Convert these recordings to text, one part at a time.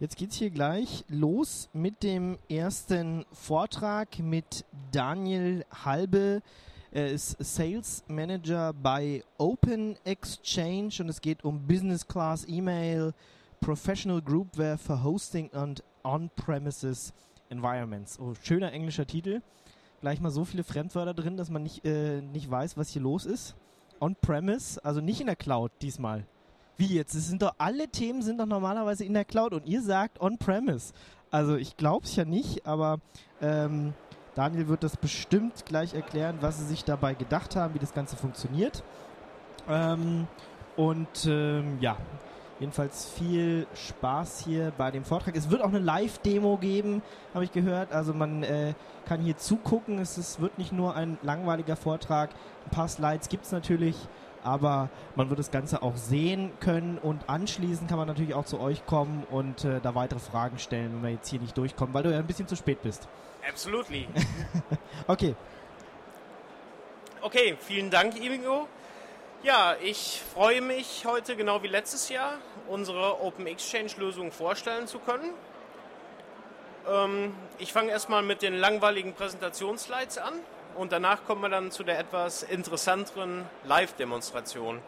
Jetzt geht's hier gleich los mit dem ersten Vortrag mit Daniel Halbe. Er ist Sales Manager bei Open Exchange und es geht um Business Class E-Mail, Professional Groupware für Hosting und On-Premises Environments. Oh, schöner englischer Titel. Gleich mal so viele Fremdwörter drin, dass man nicht, äh, nicht weiß, was hier los ist. On-Premise, also nicht in der Cloud diesmal. Wie jetzt? Es sind doch alle Themen sind doch normalerweise in der Cloud und ihr sagt On-Premise. Also ich glaube es ja nicht, aber ähm, Daniel wird das bestimmt gleich erklären, was sie sich dabei gedacht haben, wie das Ganze funktioniert. Ähm, und ähm, ja, jedenfalls viel Spaß hier bei dem Vortrag. Es wird auch eine Live-Demo geben, habe ich gehört. Also man äh, kann hier zugucken. Es ist, wird nicht nur ein langweiliger Vortrag. Ein paar Slides gibt es natürlich aber man wird das Ganze auch sehen können und anschließend kann man natürlich auch zu euch kommen und äh, da weitere Fragen stellen, wenn wir jetzt hier nicht durchkommen, weil du ja ein bisschen zu spät bist. Absolutely. okay. Okay, vielen Dank, Ingo. Ja, ich freue mich heute genau wie letztes Jahr unsere Open Exchange Lösung vorstellen zu können. Ähm, ich fange erstmal mit den langweiligen Präsentationsslides an und danach kommen wir dann zu der etwas interessanteren Live-Demonstration.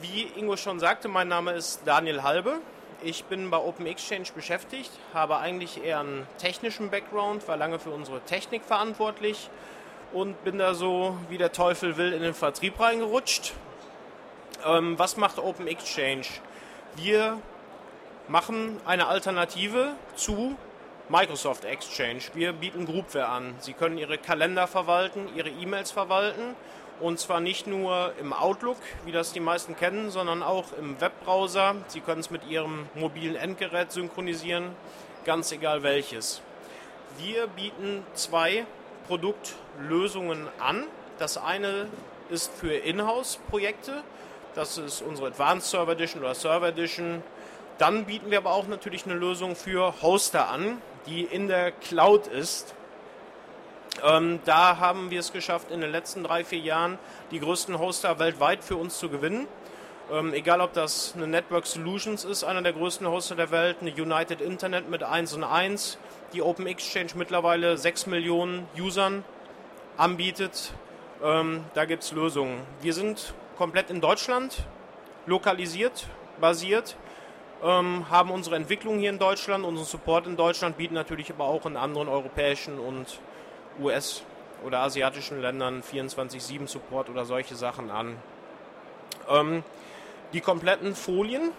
Wie Ingo schon sagte, mein Name ist Daniel Halbe. Ich bin bei Open Exchange beschäftigt, habe eigentlich eher einen technischen Background, war lange für unsere Technik verantwortlich und bin da so wie der Teufel will in den Vertrieb reingerutscht. Ähm, was macht Open Exchange? Wir machen eine Alternative zu Microsoft Exchange. Wir bieten Groupware an. Sie können Ihre Kalender verwalten, Ihre E-Mails verwalten und zwar nicht nur im Outlook, wie das die meisten kennen, sondern auch im Webbrowser. Sie können es mit Ihrem mobilen Endgerät synchronisieren, ganz egal welches. Wir bieten zwei Produktlösungen an. Das eine ist für Inhouse-Projekte. Das ist unsere Advanced Server Edition oder Server Edition. Dann bieten wir aber auch natürlich eine Lösung für Hoster an die in der Cloud ist. Ähm, da haben wir es geschafft, in den letzten drei, vier Jahren die größten Hoster weltweit für uns zu gewinnen. Ähm, egal, ob das eine Network Solutions ist, einer der größten Hoster der Welt, eine United Internet mit 1 und 1, die Open Exchange mittlerweile 6 Millionen Usern anbietet. Ähm, da gibt es Lösungen. Wir sind komplett in Deutschland lokalisiert, basiert ähm, haben unsere Entwicklung hier in Deutschland, unseren Support in Deutschland, bieten natürlich aber auch in anderen europäischen und US- oder asiatischen Ländern 24-7 Support oder solche Sachen an. Ähm, die kompletten Folien,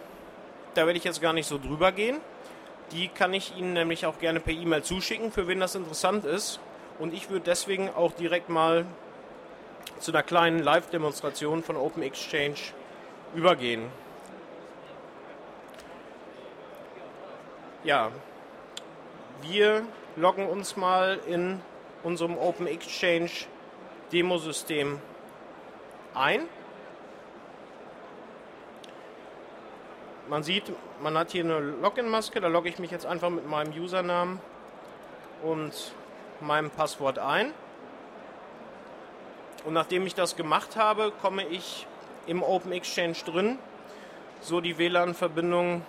da werde ich jetzt gar nicht so drüber gehen. Die kann ich Ihnen nämlich auch gerne per E-Mail zuschicken, für wen das interessant ist. Und ich würde deswegen auch direkt mal zu einer kleinen Live-Demonstration von Open Exchange übergehen. Ja, wir loggen uns mal in unserem Open Exchange Demosystem ein. Man sieht, man hat hier eine Login-Maske, da logge ich mich jetzt einfach mit meinem Usernamen und meinem Passwort ein. Und nachdem ich das gemacht habe, komme ich im Open Exchange drin, so die WLAN-Verbindung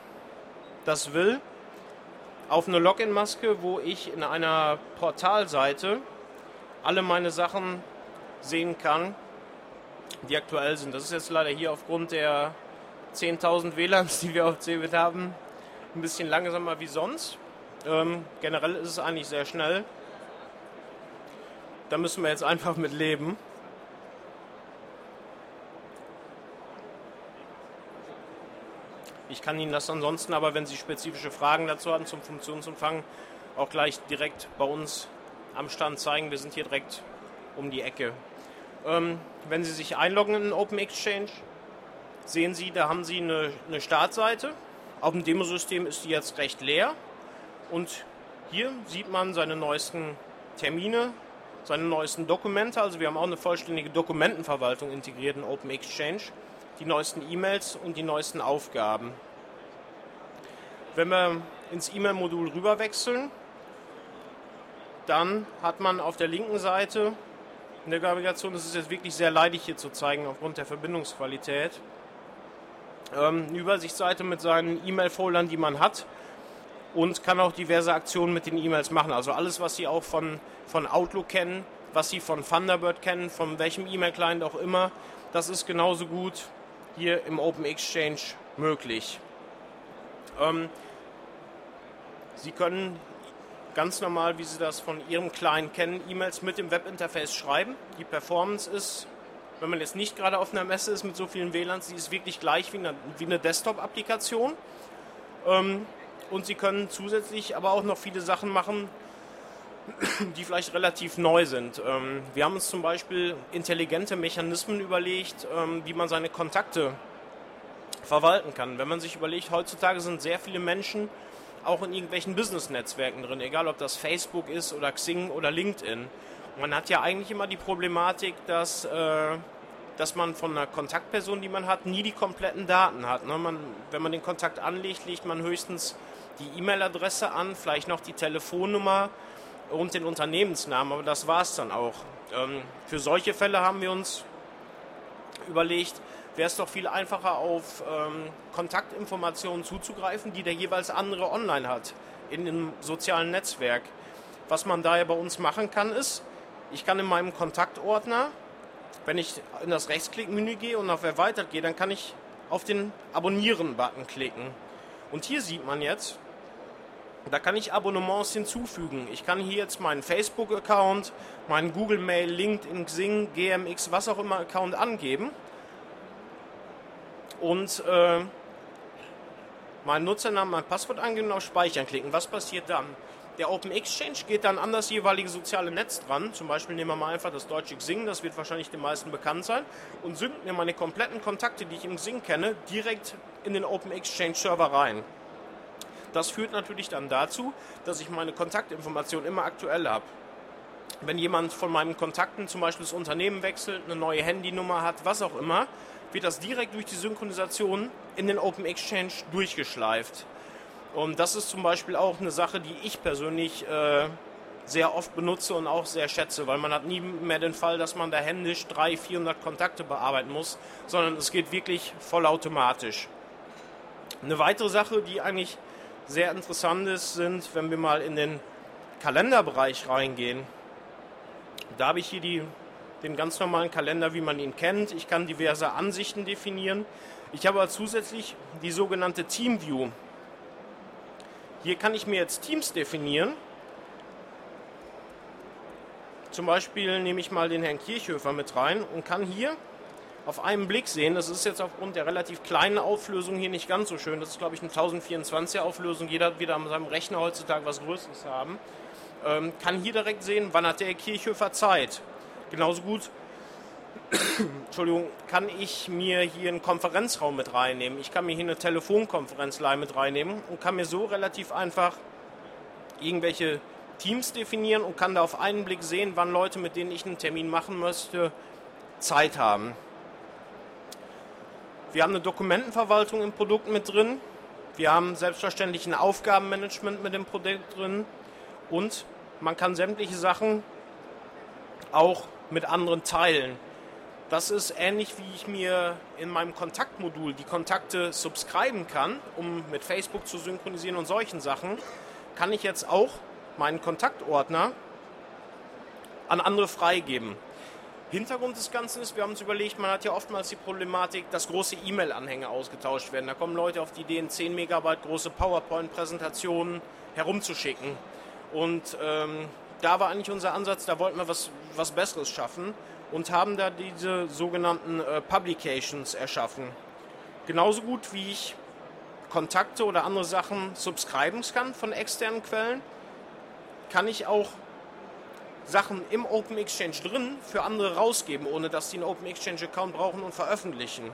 das will auf eine Login-Maske, wo ich in einer Portalseite alle meine Sachen sehen kann, die aktuell sind. Das ist jetzt leider hier aufgrund der 10.000 WLANs, die wir auf CeBIT haben, ein bisschen langsamer wie sonst. Ähm, generell ist es eigentlich sehr schnell. Da müssen wir jetzt einfach mit leben. Ich kann Ihnen das ansonsten aber, wenn Sie spezifische Fragen dazu haben zum Funktionsumfang, auch gleich direkt bei uns am Stand zeigen. Wir sind hier direkt um die Ecke. Ähm, wenn Sie sich einloggen in Open Exchange, sehen Sie, da haben Sie eine, eine Startseite. Auf dem Demosystem ist die jetzt recht leer. Und hier sieht man seine neuesten Termine, seine neuesten Dokumente. Also wir haben auch eine vollständige Dokumentenverwaltung integriert in Open Exchange die neuesten E-Mails und die neuesten Aufgaben. Wenn wir ins E-Mail-Modul rüber wechseln, dann hat man auf der linken Seite in der Navigation, das ist jetzt wirklich sehr leidig hier zu zeigen aufgrund der Verbindungsqualität, ähm, eine Übersichtsseite mit seinen E-Mail-Foldern, die man hat. und kann auch diverse Aktionen mit den E-Mails machen. Also alles, was Sie auch von, von Outlook kennen, was Sie von Thunderbird kennen, von welchem E-Mail-Client auch immer, das ist genauso gut hier im Open Exchange möglich. Ähm, Sie können ganz normal, wie Sie das von Ihrem Client kennen, E-Mails mit dem Webinterface schreiben. Die Performance ist, wenn man jetzt nicht gerade auf einer Messe ist mit so vielen WLANs, die ist wirklich gleich wie eine, wie eine Desktop-Applikation. Ähm, und Sie können zusätzlich aber auch noch viele Sachen machen, die vielleicht relativ neu sind. Ähm, wir haben uns zum Beispiel intelligente Mechanismen überlegt, ähm, wie man seine Kontakte verwalten kann. Wenn man sich überlegt, heutzutage sind sehr viele Menschen auch in irgendwelchen Business-Netzwerken drin, egal ob das Facebook ist oder Xing oder LinkedIn. Man hat ja eigentlich immer die Problematik, dass, äh, dass man von einer Kontaktperson, die man hat, nie die kompletten Daten hat. Ne? Man, wenn man den Kontakt anlegt, legt man höchstens die E-Mail-Adresse an, vielleicht noch die Telefonnummer und den Unternehmensnamen, aber das war es dann auch. Ähm, für solche Fälle haben wir uns überlegt, wäre es doch viel einfacher, auf ähm, Kontaktinformationen zuzugreifen, die der jeweils andere online hat, in einem sozialen Netzwerk. Was man daher bei uns machen kann, ist, ich kann in meinem Kontaktordner, wenn ich in das Rechtsklickmenü gehe und auf Erweitert gehe, dann kann ich auf den Abonnieren-Button klicken. Und hier sieht man jetzt, da kann ich Abonnements hinzufügen. Ich kann hier jetzt meinen Facebook-Account, meinen Google Mail, LinkedIn, Xing, GMX, was auch immer Account angeben und äh, meinen Nutzernamen, mein Passwort angeben und auf Speichern klicken. Was passiert dann? Der Open Exchange geht dann an das jeweilige soziale Netz dran. Zum Beispiel nehmen wir mal einfach das deutsche Xing, das wird wahrscheinlich den meisten bekannt sein, und synken mir meine kompletten Kontakte, die ich im Xing kenne, direkt in den Open Exchange Server rein. Das führt natürlich dann dazu, dass ich meine Kontaktinformationen immer aktuell habe. Wenn jemand von meinen Kontakten zum Beispiel das Unternehmen wechselt, eine neue Handynummer hat, was auch immer, wird das direkt durch die Synchronisation in den Open Exchange durchgeschleift. Und das ist zum Beispiel auch eine Sache, die ich persönlich äh, sehr oft benutze und auch sehr schätze, weil man hat nie mehr den Fall, dass man da händisch 300, 400 Kontakte bearbeiten muss, sondern es geht wirklich vollautomatisch. Eine weitere Sache, die eigentlich sehr interessant ist, sind, wenn wir mal in den Kalenderbereich reingehen. Da habe ich hier die den ganz normalen Kalender, wie man ihn kennt. Ich kann diverse Ansichten definieren. Ich habe aber zusätzlich die sogenannte Team View. Hier kann ich mir jetzt Teams definieren. Zum Beispiel nehme ich mal den Herrn Kirchhöfer mit rein und kann hier auf einen Blick sehen, das ist jetzt aufgrund der relativ kleinen Auflösung hier nicht ganz so schön. Das ist, glaube ich, eine 1024er Auflösung. Jeder wieder an seinem Rechner heutzutage was Größeres haben. Ähm, kann hier direkt sehen, wann hat der Kirchhöfer Zeit. Genauso gut Entschuldigung, kann ich mir hier einen Konferenzraum mit reinnehmen. Ich kann mir hier eine Telefonkonferenzleihe mit reinnehmen und kann mir so relativ einfach irgendwelche Teams definieren und kann da auf einen Blick sehen, wann Leute, mit denen ich einen Termin machen möchte, Zeit haben. Wir haben eine Dokumentenverwaltung im Produkt mit drin. Wir haben selbstverständlich ein Aufgabenmanagement mit dem Produkt drin. Und man kann sämtliche Sachen auch mit anderen teilen. Das ist ähnlich wie ich mir in meinem Kontaktmodul die Kontakte subscriben kann, um mit Facebook zu synchronisieren und solchen Sachen, kann ich jetzt auch meinen Kontaktordner an andere freigeben. Hintergrund des Ganzen ist, wir haben uns überlegt, man hat ja oftmals die Problematik, dass große E-Mail-Anhänge ausgetauscht werden. Da kommen Leute auf die Idee, 10 Megabyte große PowerPoint-Präsentationen herumzuschicken. Und ähm, da war eigentlich unser Ansatz, da wollten wir was, was Besseres schaffen und haben da diese sogenannten äh, Publications erschaffen. Genauso gut wie ich Kontakte oder andere Sachen subscriben kann von externen Quellen, kann ich auch Sachen im Open Exchange drin für andere rausgeben, ohne dass sie einen Open Exchange Account brauchen und veröffentlichen.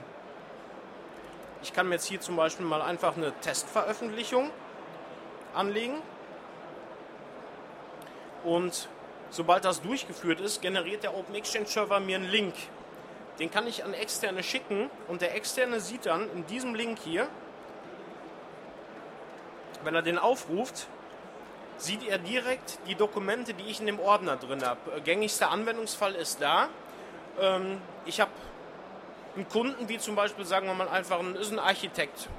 Ich kann mir jetzt hier zum Beispiel mal einfach eine Testveröffentlichung anlegen und sobald das durchgeführt ist, generiert der Open Exchange Server mir einen Link. Den kann ich an Externe schicken und der Externe sieht dann in diesem Link hier, wenn er den aufruft, sieht er direkt die Dokumente, die ich in dem Ordner drin habe. Gängigster Anwendungsfall ist da. Ähm, ich habe einen Kunden, wie zum Beispiel, sagen wir mal einfach, ein, ist ein Architekt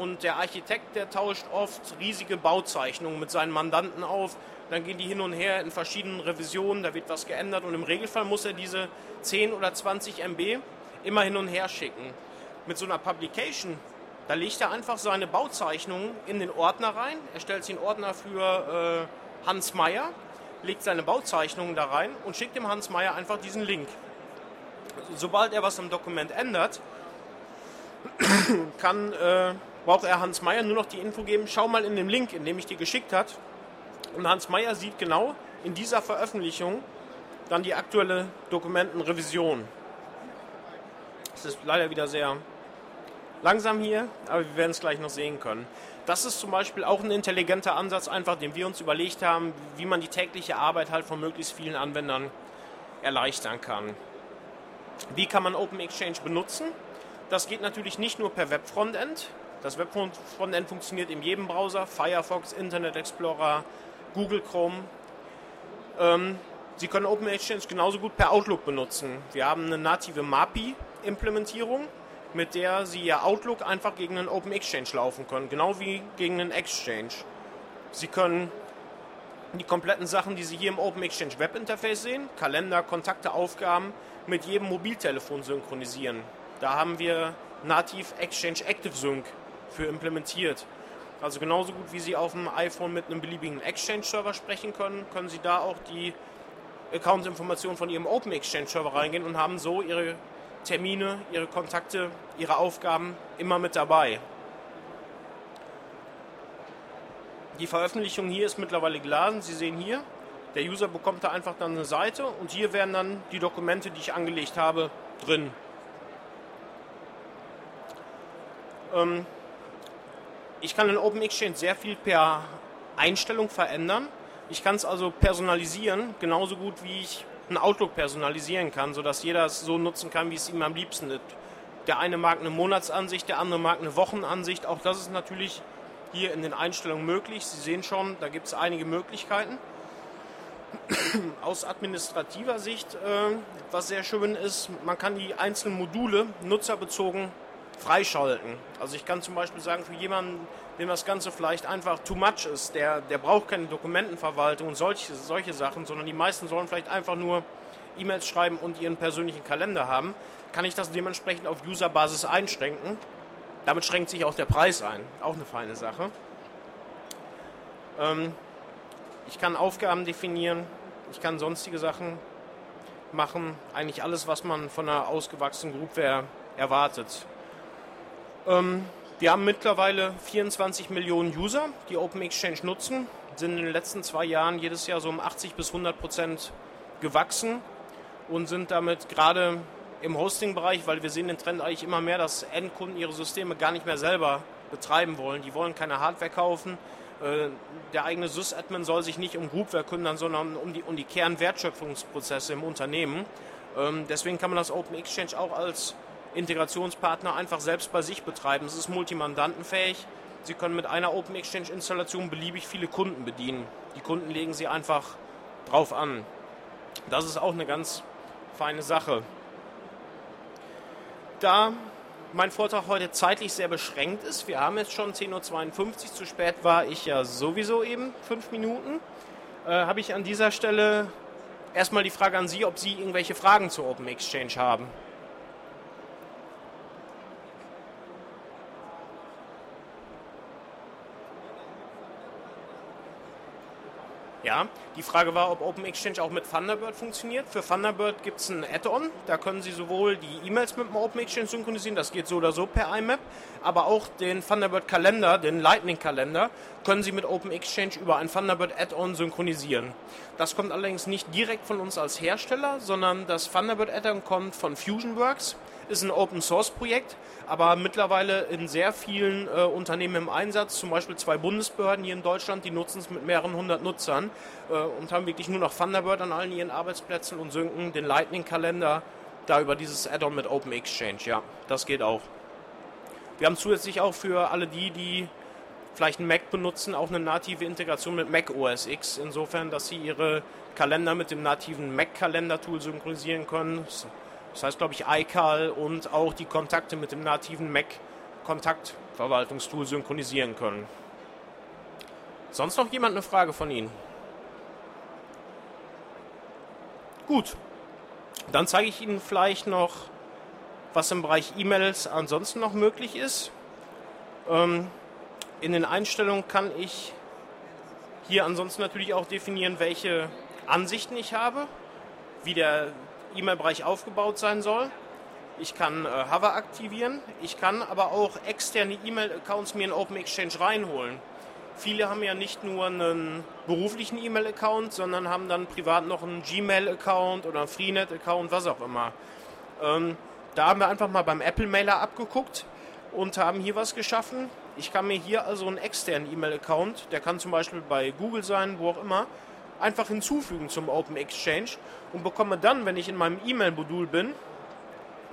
und der Architekt, der tauscht oft riesige Bauzeichnungen mit seinen Mandanten auf. Dann gehen die hin und her in verschiedenen Revisionen, da wird was geändert und im Regelfall muss er diese 10 oder 20 MB immer hin und her schicken. Mit so einer Publication, da legt er einfach seine Bauzeichnungen in den Ordner rein. Er stellt sich einen Ordner für äh, Hans Meyer, legt seine Bauzeichnungen da rein und schickt dem Hans Meyer einfach diesen Link. Sobald er was im Dokument ändert, kann, äh, braucht er Hans Meyer nur noch die Info geben, schau mal in dem Link, in dem ich dir geschickt hat. Und Hans Meyer sieht genau in dieser Veröffentlichung dann die aktuelle Dokumentenrevision. Es ist leider wieder sehr langsam hier, aber wir werden es gleich noch sehen können. Das ist zum Beispiel auch ein intelligenter Ansatz, einfach, den wir uns überlegt haben, wie man die tägliche Arbeit halt von möglichst vielen Anwendern erleichtern kann. Wie kann man Open Exchange benutzen? Das geht natürlich nicht nur per Web-Frontend. Das Web-Frontend funktioniert in jedem Browser, Firefox, Internet Explorer, Google Chrome. Ähm, Sie können Open Exchange genauso gut per Outlook benutzen. Wir haben eine native MAPI-Implementierung, mit der Sie Ihr Outlook einfach gegen einen Open Exchange laufen können, genau wie gegen einen Exchange. Sie können die kompletten Sachen, die Sie hier im Open Exchange Web Interface sehen, Kalender, Kontakte, Aufgaben, mit jedem Mobiltelefon synchronisieren. Da haben wir nativ Exchange Active Sync für implementiert. Also genauso gut wie Sie auf dem iPhone mit einem beliebigen Exchange-Server sprechen können, können Sie da auch die Account-Informationen von Ihrem Open Exchange-Server reingehen und haben so Ihre Termine, Ihre Kontakte, Ihre Aufgaben immer mit dabei. Die Veröffentlichung hier ist mittlerweile geladen. Sie sehen hier, der User bekommt da einfach dann eine Seite und hier werden dann die Dokumente, die ich angelegt habe, drin. Ähm, ich kann in Open Exchange sehr viel per Einstellung verändern. Ich kann es also personalisieren, genauso gut wie ich ein Outlook personalisieren kann, sodass jeder es so nutzen kann, wie es ihm am liebsten ist. Der eine mag eine Monatsansicht, der andere mag eine Wochenansicht. Auch das ist natürlich hier in den Einstellungen möglich. Sie sehen schon, da gibt es einige Möglichkeiten. Aus administrativer Sicht, äh, was sehr schön ist, man kann die einzelnen Module nutzerbezogen freischalten. Also ich kann zum Beispiel sagen, für jemanden, dem das Ganze vielleicht einfach too much ist, der, der braucht keine Dokumentenverwaltung und solche, solche Sachen, sondern die meisten sollen vielleicht einfach nur E-Mails schreiben und ihren persönlichen Kalender haben, kann ich das dementsprechend auf Userbasis einschränken. Damit schränkt sich auch der Preis ein. Auch eine feine Sache. Ähm, ich kann Aufgaben definieren, ich kann sonstige Sachen machen, eigentlich alles, was man von einer ausgewachsenen Groupware erwartet. Ähm, wir haben mittlerweile 24 Millionen User, die Open Exchange nutzen, sind in den letzten zwei Jahren jedes Jahr so um 80 bis 100 Prozent gewachsen und sind damit gerade im Hosting-Bereich, weil wir sehen den Trend eigentlich immer mehr, dass Endkunden ihre Systeme gar nicht mehr selber betreiben wollen. Die wollen keine Hardware kaufen. Äh, der eigene SysAdmin soll sich nicht um Groupware kümmern, sondern um die, um die Kernwertschöpfungsprozesse im Unternehmen. Ähm, deswegen kann man das Open Exchange auch als Integrationspartner einfach selbst bei sich betreiben. Es ist multimandantenfähig. Sie können mit einer Open Exchange Installation beliebig viele Kunden bedienen. Die Kunden legen sie einfach drauf an. Das ist auch eine ganz feine Sache. Da mein Vortrag heute zeitlich sehr beschränkt ist, wir haben jetzt schon 10.52 Uhr, zu spät war ich ja sowieso eben fünf Minuten, äh, habe ich an dieser Stelle erstmal die Frage an Sie, ob Sie irgendwelche Fragen zu Open Exchange haben. Ja, die Frage war, ob Open Exchange auch mit Thunderbird funktioniert. Für Thunderbird gibt es ein Add-on, da können Sie sowohl die E-Mails mit dem Open Exchange synchronisieren, das geht so oder so per IMAP, aber auch den Thunderbird Kalender, den Lightning Kalender, können Sie mit Open Exchange über ein Thunderbird Add-on synchronisieren. Das kommt allerdings nicht direkt von uns als Hersteller, sondern das Thunderbird Add-on kommt von FusionWorks, ist ein Open Source Projekt, aber mittlerweile in sehr vielen äh, Unternehmen im Einsatz, zum Beispiel zwei Bundesbehörden hier in Deutschland, die nutzen es mit mehreren hundert Nutzern äh, und haben wirklich nur noch Thunderbird an allen ihren Arbeitsplätzen und synken den Lightning-Kalender da über dieses Add-on mit Open Exchange. Ja, das geht auch. Wir haben zusätzlich auch für alle die, die vielleicht einen Mac benutzen, auch eine native Integration mit Mac OS X, insofern, dass sie ihre Kalender mit dem nativen Mac-Kalender-Tool synchronisieren können. Das heißt, glaube ich, iCal und auch die Kontakte mit dem nativen Mac Kontaktverwaltungstool synchronisieren können. Sonst noch jemand eine Frage von Ihnen? Gut, dann zeige ich Ihnen vielleicht noch, was im Bereich E-Mails ansonsten noch möglich ist. Ähm, in den Einstellungen kann ich hier ansonsten natürlich auch definieren, welche Ansichten ich habe, wie der E-Mail-Bereich aufgebaut sein soll. Ich kann äh, Hover aktivieren, ich kann aber auch externe E-Mail-Accounts mir in Open Exchange reinholen. Viele haben ja nicht nur einen beruflichen E-Mail-Account, sondern haben dann privat noch einen Gmail-Account oder einen Freenet-Account, was auch immer. Ähm, da haben wir einfach mal beim Apple-Mailer abgeguckt und haben hier was geschaffen. Ich kann mir hier also einen externen E-Mail-Account, der kann zum Beispiel bei Google sein, wo auch immer, einfach hinzufügen zum Open Exchange und bekomme dann, wenn ich in meinem E-Mail-Modul bin,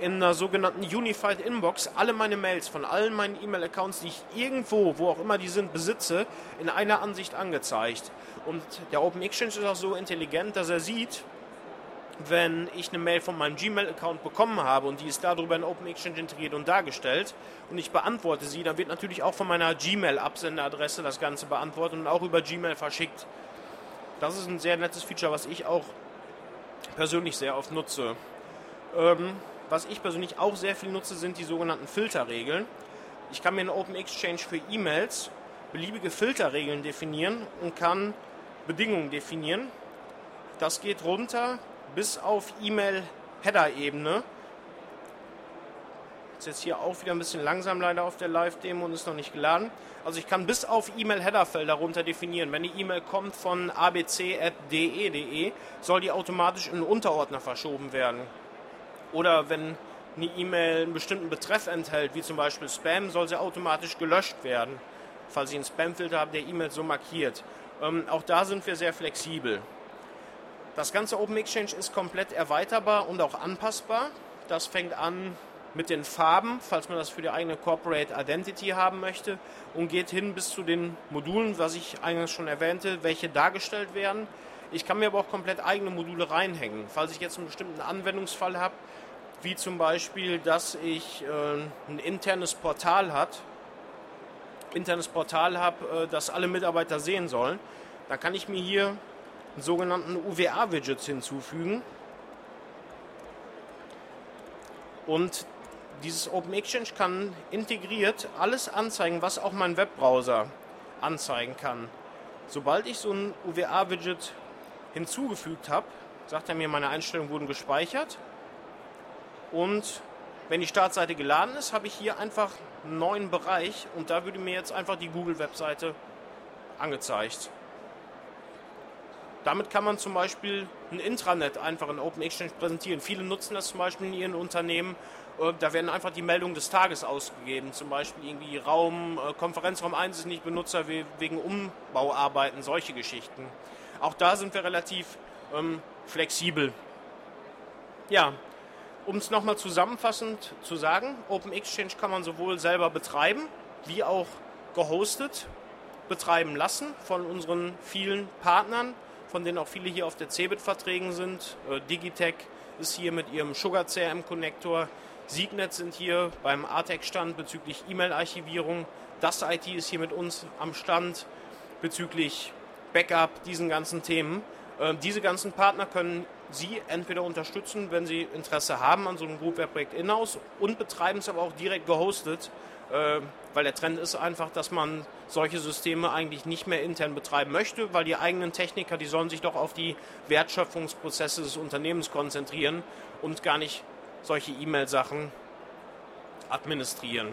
in einer sogenannten Unified Inbox alle meine Mails von allen meinen E-Mail-Accounts, die ich irgendwo, wo auch immer die sind, besitze, in einer Ansicht angezeigt. Und der Open Exchange ist auch so intelligent, dass er sieht, wenn ich eine Mail von meinem Gmail-Account bekommen habe und die ist darüber in Open Exchange integriert und dargestellt und ich beantworte sie, dann wird natürlich auch von meiner Gmail-Absenderadresse das Ganze beantwortet und auch über Gmail verschickt. Das ist ein sehr nettes Feature, was ich auch persönlich sehr oft nutze. Ähm, was ich persönlich auch sehr viel nutze, sind die sogenannten Filterregeln. Ich kann mir in Open Exchange für E-Mails beliebige Filterregeln definieren und kann Bedingungen definieren. Das geht runter bis auf E-Mail-Header-Ebene. Ist jetzt hier auch wieder ein bisschen langsam leider auf der Live-Demo und ist noch nicht geladen. Also ich kann bis auf E-Mail-Header-Felder runter definieren. Wenn die E-Mail kommt von abc.de.de, soll die automatisch in einen Unterordner verschoben werden. Oder wenn eine E-Mail einen bestimmten Betreff enthält, wie zum Beispiel Spam, soll sie automatisch gelöscht werden, falls Sie einen Spamfilter haben, der E-Mail so markiert. Ähm, auch da sind wir sehr flexibel. Das ganze Open Exchange ist komplett erweiterbar und auch anpassbar. Das fängt an mit den Farben, falls man das für die eigene Corporate Identity haben möchte, und geht hin bis zu den Modulen, was ich eingangs schon erwähnte, welche dargestellt werden. Ich kann mir aber auch komplett eigene Module reinhängen. Falls ich jetzt einen bestimmten Anwendungsfall habe, wie zum Beispiel, dass ich äh, ein internes Portal hat, internes Portal habe, äh, das alle Mitarbeiter sehen sollen, dann kann ich mir hier einen sogenannten UWA-Widgets hinzufügen. Und dieses Open Exchange kann integriert alles anzeigen, was auch mein Webbrowser anzeigen kann. Sobald ich so ein UWA-Widget hinzugefügt habe, sagt er mir, meine Einstellungen wurden gespeichert. Und wenn die Startseite geladen ist, habe ich hier einfach einen neuen Bereich und da würde mir jetzt einfach die Google-Webseite angezeigt. Damit kann man zum Beispiel ein Intranet einfach in Open Exchange präsentieren. Viele nutzen das zum Beispiel in ihren Unternehmen. Äh, da werden einfach die Meldungen des Tages ausgegeben. Zum Beispiel irgendwie Raum, äh, Konferenzraum 1 ist nicht Benutzer wegen Umbauarbeiten, solche Geschichten. Auch da sind wir relativ ähm, flexibel. Ja, um es nochmal zusammenfassend zu sagen, Open Exchange kann man sowohl selber betreiben, wie auch gehostet betreiben lassen von unseren vielen Partnern, von denen auch viele hier auf der Cebit vertreten sind. Äh, Digitech ist hier mit ihrem Sugar CRM Siegnet sind hier beim ATEC-Stand bezüglich E-Mail-Archivierung. Das IT ist hier mit uns am Stand bezüglich Backup, diesen ganzen Themen. Äh, diese ganzen Partner können Sie entweder unterstützen, wenn Sie Interesse haben an so einem Groupware-Projekt in-house und betreiben es aber auch direkt gehostet, äh, weil der Trend ist einfach, dass man solche Systeme eigentlich nicht mehr intern betreiben möchte, weil die eigenen Techniker, die sollen sich doch auf die Wertschöpfungsprozesse des Unternehmens konzentrieren und gar nicht solche E-Mail-Sachen administrieren.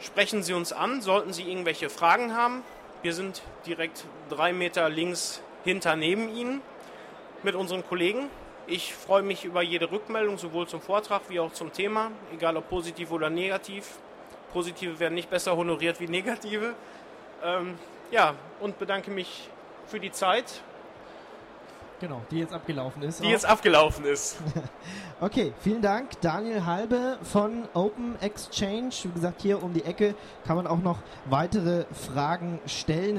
Sprechen Sie uns an, sollten Sie irgendwelche Fragen haben. Wir sind direkt drei Meter links hinter neben Ihnen mit unseren Kollegen. Ich freue mich über jede Rückmeldung, sowohl zum Vortrag wie auch zum Thema, egal ob positiv oder negativ. Positive werden nicht besser honoriert wie negative. Ähm, ja, und bedanke mich für die Zeit. Genau, die jetzt abgelaufen ist. Die auch. jetzt abgelaufen ist. okay, vielen Dank. Daniel Halbe von Open Exchange. Wie gesagt, hier um die Ecke kann man auch noch weitere Fragen stellen.